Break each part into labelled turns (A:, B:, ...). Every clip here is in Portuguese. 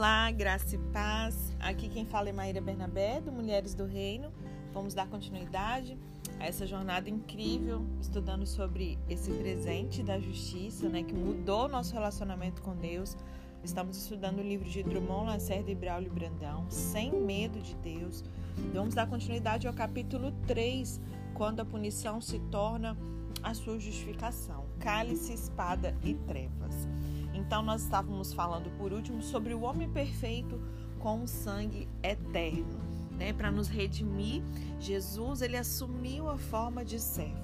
A: Olá, graça e paz. Aqui quem fala é Maíra Bernabé, do Mulheres do Reino. Vamos dar continuidade a essa jornada incrível, estudando sobre esse presente da justiça, né, que mudou nosso relacionamento com Deus. Estamos estudando o livro de Drummond, Lacerda e Braulio Brandão, Sem Medo de Deus. Vamos dar continuidade ao capítulo 3, quando a punição se torna a sua justificação. Cálice, espada e trevas. Então, nós estávamos falando por último sobre o homem perfeito com o sangue eterno. Né? Para nos redimir, Jesus ele assumiu a forma de servo,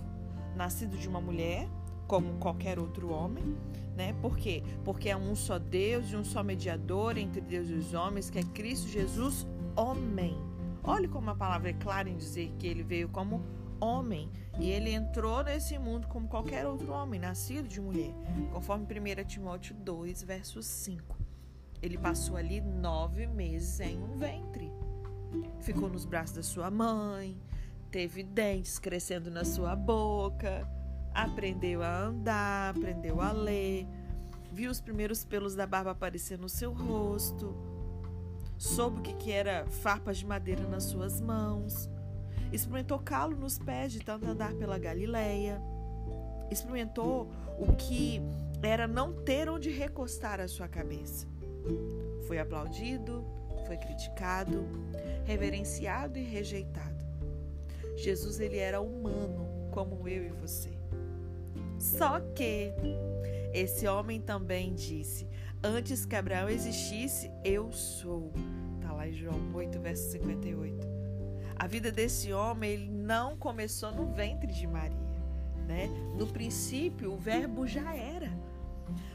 A: nascido de uma mulher, como qualquer outro homem, né? Por quê? Porque é um só Deus e um só mediador entre Deus e os homens, que é Cristo Jesus, homem. Olhe como a palavra é clara em dizer que ele veio como homem e ele entrou nesse mundo como qualquer outro homem, nascido de mulher, conforme 1 Timóteo 2, verso 5. Ele passou ali nove meses em um ventre. Ficou nos braços da sua mãe, teve dentes crescendo na sua boca, aprendeu a andar, aprendeu a ler, viu os primeiros pelos da barba aparecer no seu rosto, soube o que era farpas de madeira nas suas mãos experimentou calo nos pés de tanto andar pela Galileia, experimentou o que era não ter onde recostar a sua cabeça. Foi aplaudido, foi criticado, reverenciado e rejeitado. Jesus ele era humano, como eu e você. Só que esse homem também disse: Antes que Abraão existisse, eu sou. Está lá em João 8, verso 58. A vida desse homem ele não começou no ventre de Maria, né? No princípio, o verbo já era.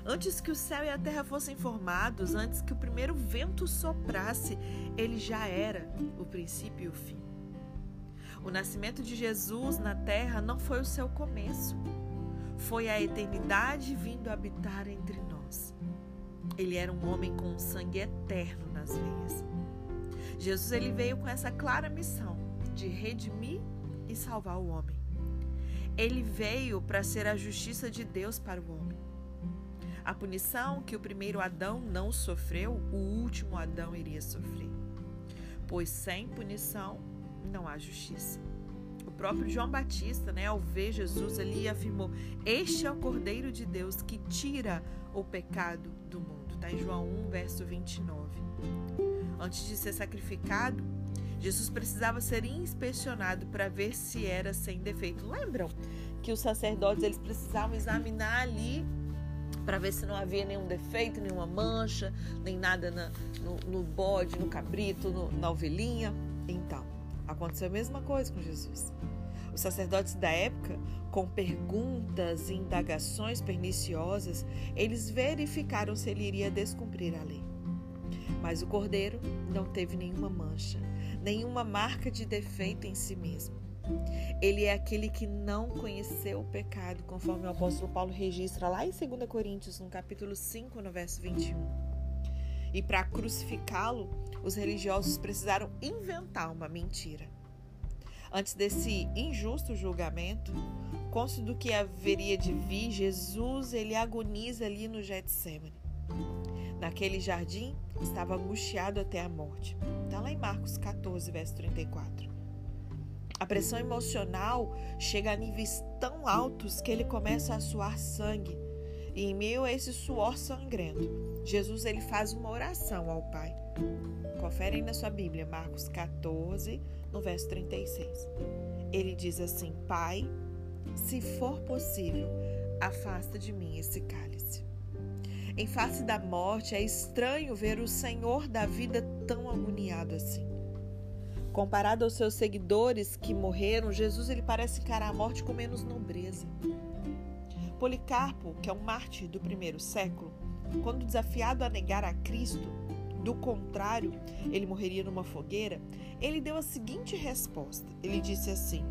A: Antes que o céu e a terra fossem formados, antes que o primeiro vento soprasse, ele já era o princípio e o fim. O nascimento de Jesus na terra não foi o seu começo, foi a eternidade vindo habitar entre nós. Ele era um homem com sangue eterno nas veias. Jesus ele veio com essa clara missão de redimir e salvar o homem. Ele veio para ser a justiça de Deus para o homem. A punição que o primeiro Adão não sofreu, o último Adão iria sofrer. Pois sem punição não há justiça. O próprio João Batista, né, ao ver Jesus ali, afirmou: Este é o Cordeiro de Deus que tira o pecado do mundo. Está em João 1, verso 29. Antes de ser sacrificado, Jesus precisava ser inspecionado para ver se era sem defeito. Lembram que os sacerdotes eles precisavam examinar ali para ver se não havia nenhum defeito, nenhuma mancha, nem nada na, no, no, bode, no cabrito, no, na ovelhinha? Então, aconteceu a mesma coisa com Jesus. Os sacerdotes da época, com perguntas e indagações perniciosas, eles verificaram se ele iria descumprir a lei. Mas o cordeiro não teve nenhuma mancha, nenhuma marca de defeito em si mesmo. Ele é aquele que não conheceu o pecado, conforme o apóstolo Paulo registra lá em 2 Coríntios, no capítulo 5, no verso 21. E para crucificá-lo, os religiosos precisaram inventar uma mentira. Antes desse injusto julgamento, cônscio do que haveria de vir, Jesus ele agoniza ali no Getsemane. Naquele jardim, estava angustiado até a morte. Está lá em Marcos 14, verso 34. A pressão emocional chega a níveis tão altos que ele começa a suar sangue. E em meio a esse suor sangrento, Jesus ele faz uma oração ao Pai. Confere aí na sua Bíblia, Marcos 14, no verso 36. Ele diz assim: Pai, se for possível, afasta de mim esse cálice. Em face da morte, é estranho ver o Senhor da vida tão agoniado assim. Comparado aos seus seguidores que morreram, Jesus ele parece encarar a morte com menos nobreza. Policarpo, que é um mártir do primeiro século, quando desafiado a negar a Cristo, do contrário, ele morreria numa fogueira, ele deu a seguinte resposta: ele disse assim: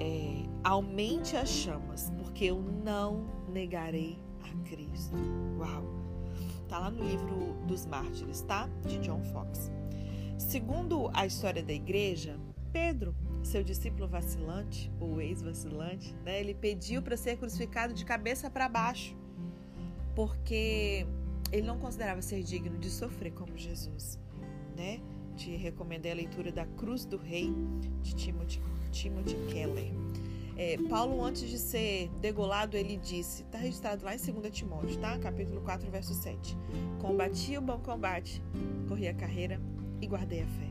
A: é, Aumente as chamas, porque eu não negarei Cristo. Uau! Tá lá no livro dos Mártires, tá? De John Fox. Segundo a história da igreja, Pedro, seu discípulo vacilante, ou ex-vacilante, né, ele pediu para ser crucificado de cabeça para baixo, porque ele não considerava ser digno de sofrer como Jesus, né? Te recomendei a leitura da Cruz do Rei de Timothy, Timothy Keller. É, Paulo, antes de ser degolado, ele disse, está registrado lá em 2 Timóteo, tá? Capítulo 4, verso 7. Combati o bom combate, corri a carreira e guardei a fé.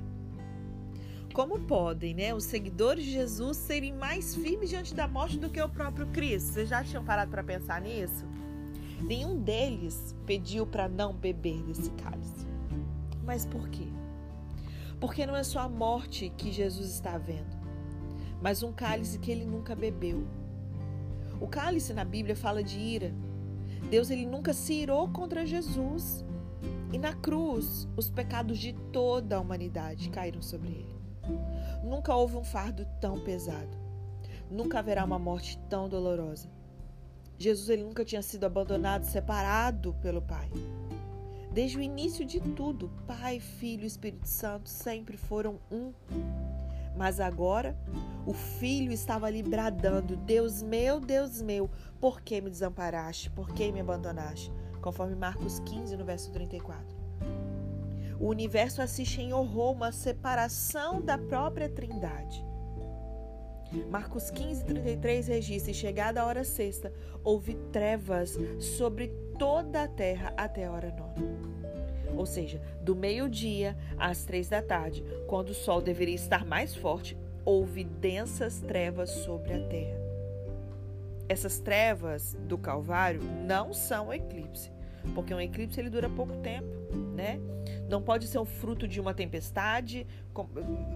A: Como podem, né, os seguidores de Jesus serem mais firmes diante da morte do que o próprio Cristo? Vocês já tinham parado para pensar nisso? Nenhum deles pediu para não beber desse cálice. Mas por quê? Porque não é só a morte que Jesus está vendo mas um cálice que ele nunca bebeu. O cálice na Bíblia fala de ira. Deus ele nunca se irou contra Jesus. E na cruz, os pecados de toda a humanidade caíram sobre ele. Nunca houve um fardo tão pesado. Nunca haverá uma morte tão dolorosa. Jesus ele nunca tinha sido abandonado, separado pelo Pai. Desde o início de tudo, Pai, Filho e Espírito Santo sempre foram um. Mas agora o filho estava ali bradando: Deus meu, Deus meu, por que me desamparaste? Por que me abandonaste? Conforme Marcos 15, no verso 34. O universo assiste em horror uma separação da própria Trindade. Marcos 15, 33 registra: e chegada a hora sexta, houve trevas sobre toda a terra até a hora nona ou seja, do meio-dia às três da tarde, quando o sol deveria estar mais forte, houve densas trevas sobre a terra. Essas trevas do Calvário não são eclipse, porque um eclipse ele dura pouco tempo, né? Não pode ser o fruto de uma tempestade.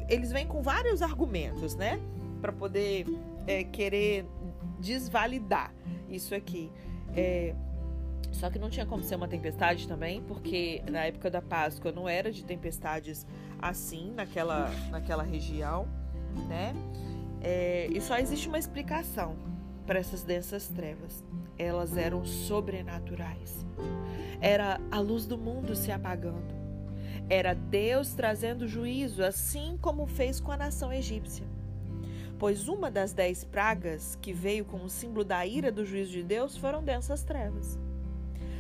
A: Eles vêm com vários argumentos, né? Para poder é, querer desvalidar isso aqui. É, só que não tinha como ser uma tempestade também, porque na época da Páscoa não era de tempestades assim naquela, naquela região, né? É, e só existe uma explicação para essas densas trevas. Elas eram sobrenaturais. Era a luz do mundo se apagando. Era Deus trazendo juízo, assim como fez com a nação egípcia. Pois uma das dez pragas que veio como símbolo da ira do juízo de Deus foram densas trevas.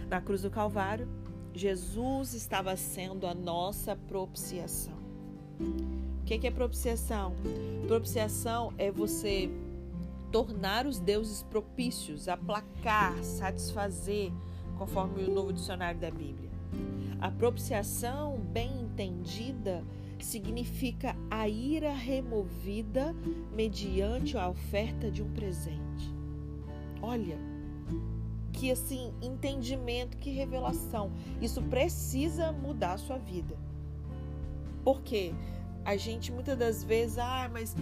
A: Na cruz do Calvário, Jesus estava sendo a nossa propiciação. O que é propiciação? Propiciação é você tornar os deuses propícios, aplacar, satisfazer, conforme o novo dicionário da Bíblia. A propiciação, bem entendida, significa a ira removida mediante a oferta de um presente. Olha, que assim, entendimento, que revelação. Isso precisa mudar a sua vida. Por quê? A gente muitas das vezes, ah, mas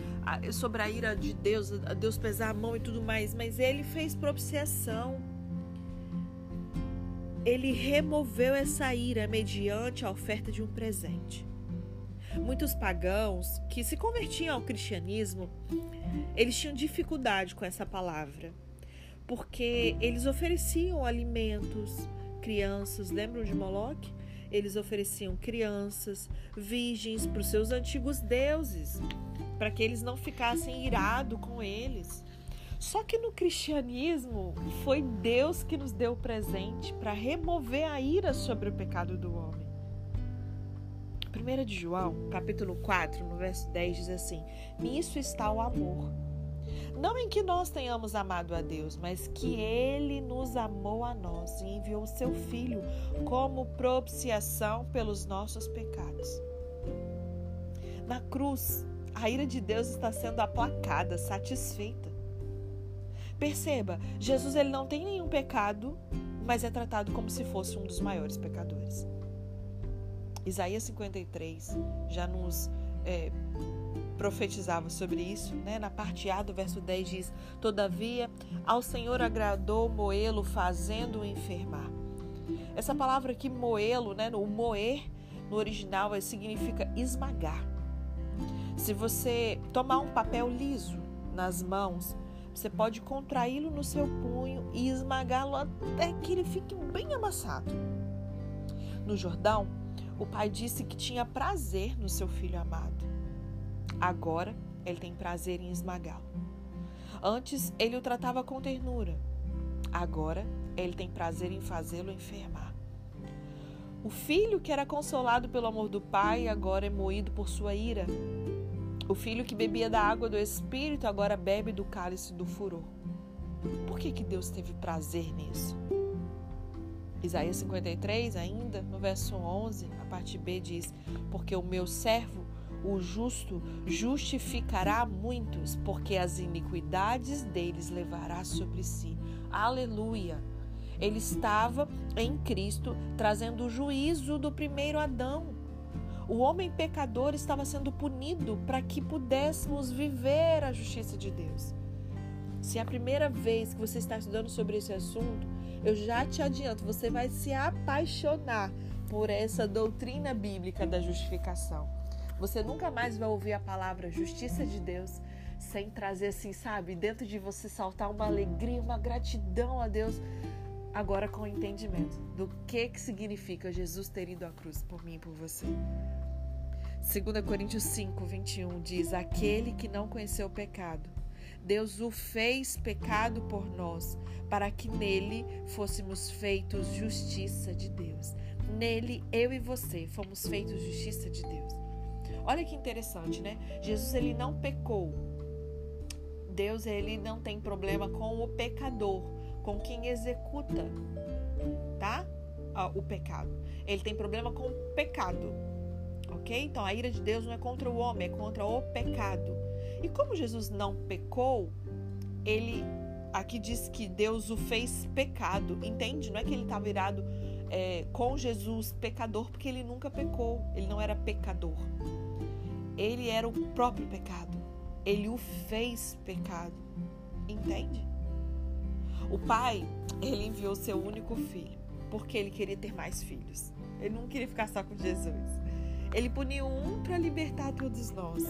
A: sobre a ira de Deus, a Deus pesar a mão e tudo mais, mas ele fez propiciação. Ele removeu essa ira mediante a oferta de um presente. Muitos pagãos que se convertiam ao cristianismo, eles tinham dificuldade com essa palavra porque eles ofereciam alimentos, crianças, lembram de Moloque? Eles ofereciam crianças, virgens para os seus antigos deuses, para que eles não ficassem irados com eles. Só que no cristianismo foi Deus que nos deu o presente para remover a ira sobre o pecado do homem. 1 de João, capítulo 4, no verso 10 diz assim: Nisso está o amor não em que nós tenhamos amado a Deus, mas que Ele nos amou a nós e enviou o seu Filho como propiciação pelos nossos pecados. Na cruz, a ira de Deus está sendo aplacada, satisfeita. Perceba, Jesus ele não tem nenhum pecado, mas é tratado como se fosse um dos maiores pecadores. Isaías 53 já nos é, profetizava sobre isso, né? Na parte A do verso 10 diz: Todavia, ao Senhor agradou moê-lo, fazendo-o enfermar. Essa palavra aqui, moê-lo, né? O moer no original significa esmagar. Se você tomar um papel liso nas mãos, você pode contraí-lo no seu punho e esmagá-lo até que ele fique bem amassado. No Jordão, o pai disse que tinha prazer no seu filho amado. Agora ele tem prazer em esmagá-lo. Antes ele o tratava com ternura. Agora ele tem prazer em fazê-lo enfermar. O filho que era consolado pelo amor do pai agora é moído por sua ira. O filho que bebia da água do espírito agora bebe do cálice do furor. Por que, que Deus teve prazer nisso? Isaías 53, ainda, no verso 11, a parte B diz: Porque o meu servo, o justo, justificará muitos, porque as iniquidades deles levará sobre si. Aleluia! Ele estava em Cristo trazendo o juízo do primeiro Adão. O homem pecador estava sendo punido para que pudéssemos viver a justiça de Deus. Se é a primeira vez que você está estudando sobre esse assunto, eu já te adianto, você vai se apaixonar por essa doutrina bíblica da justificação. Você nunca mais vai ouvir a palavra justiça de Deus sem trazer assim, sabe, dentro de você saltar uma alegria, uma gratidão a Deus, agora com o entendimento do que que significa Jesus ter ido à cruz por mim e por você. 2 Coríntios 5, 21 diz: Aquele que não conheceu o pecado, Deus o fez pecado por nós, para que nele fôssemos feitos justiça de Deus. Nele, eu e você fomos feitos justiça de Deus. Olha que interessante, né? Jesus ele não pecou. Deus ele não tem problema com o pecador, com quem executa, tá? O pecado. Ele tem problema com o pecado. OK? Então a ira de Deus não é contra o homem, é contra o pecado. E como Jesus não pecou, ele aqui diz que Deus o fez pecado, entende? Não é que ele está virado é, com Jesus pecador, porque ele nunca pecou, ele não era pecador. Ele era o próprio pecado, ele o fez pecado, entende? O pai, ele enviou seu único filho, porque ele queria ter mais filhos. Ele não queria ficar só com Jesus. Ele puniu um para libertar todos nós.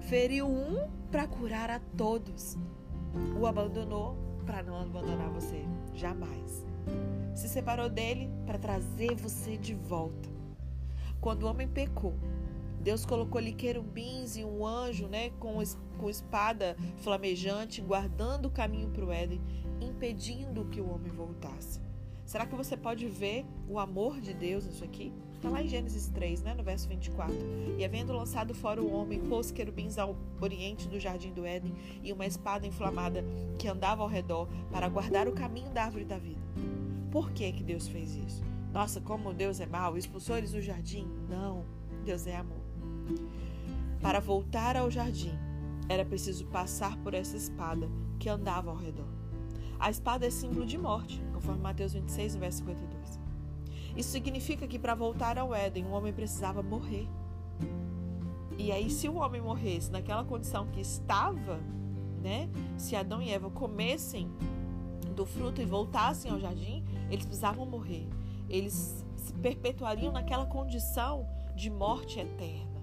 A: Feriu um para curar a todos. O abandonou para não abandonar você jamais. Se separou dele para trazer você de volta. Quando o homem pecou, Deus colocou-lhe querubins e um anjo, né, com, com espada flamejante, guardando o caminho para o Éden, impedindo que o homem voltasse. Será que você pode ver o amor de Deus nisso aqui? Está lá em Gênesis 3, né, no verso 24. E havendo lançado fora o homem, pôs querubins ao oriente do jardim do Éden e uma espada inflamada que andava ao redor para guardar o caminho da árvore da vida. Por que, que Deus fez isso? Nossa, como Deus é mau, expulsou eles do jardim? Não, Deus é amor. Para voltar ao jardim, era preciso passar por essa espada que andava ao redor. A espada é símbolo de morte, conforme Mateus 26, verso 52. Isso significa que para voltar ao Éden, o homem precisava morrer. E aí, se o homem morresse naquela condição que estava, né? Se Adão e Eva comessem do fruto e voltassem ao jardim, eles precisavam morrer. Eles se perpetuariam naquela condição de morte eterna,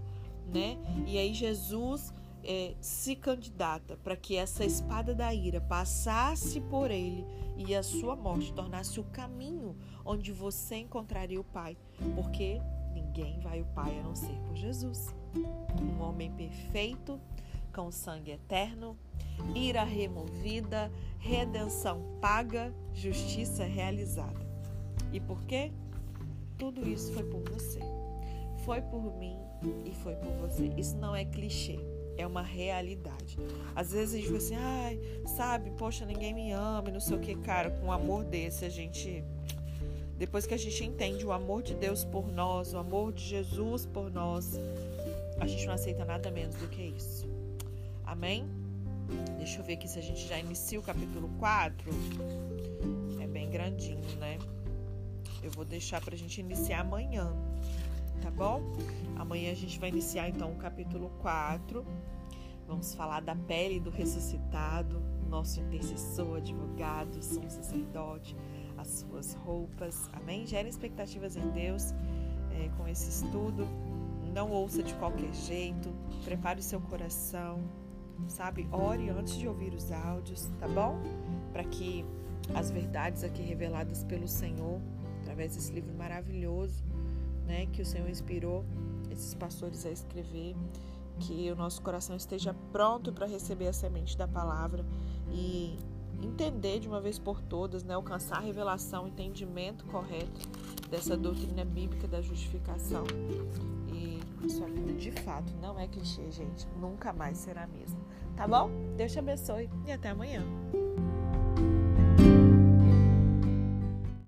A: né? E aí Jesus é, se candidata para que essa espada da ira passasse por ele e a sua morte tornasse o caminho onde você encontraria o Pai, porque ninguém vai ao Pai a não ser por Jesus. Um homem perfeito, com sangue eterno, ira removida, redenção paga, justiça realizada. E por quê? Tudo isso foi por você. Foi por mim e foi por você. Isso não é clichê é uma realidade. Às vezes a gente fica assim, ai, sabe, poxa, ninguém me ama, não sei o que, cara, com um amor desse a gente. Depois que a gente entende o amor de Deus por nós, o amor de Jesus por nós, a gente não aceita nada menos do que isso. Amém? Deixa eu ver aqui se a gente já inicia o capítulo 4. É bem grandinho, né? Eu vou deixar pra gente iniciar amanhã tá bom? Amanhã a gente vai iniciar então o capítulo 4. Vamos falar da pele do ressuscitado, nosso intercessor, advogado, sumo sacerdote, as suas roupas. Amém? Gere expectativas em Deus é, com esse estudo. Não ouça de qualquer jeito. Prepare o seu coração, sabe? Ore antes de ouvir os áudios, tá bom? Para que as verdades aqui reveladas pelo Senhor, através desse livro maravilhoso, né, que o Senhor inspirou esses pastores a escrever, que o nosso coração esteja pronto para receber a semente da palavra e entender de uma vez por todas, né, alcançar a revelação, entendimento correto dessa doutrina bíblica da justificação. A sua vida de fato não é clichê, gente. Nunca mais será a mesma. Tá bom? Deus te abençoe e até amanhã.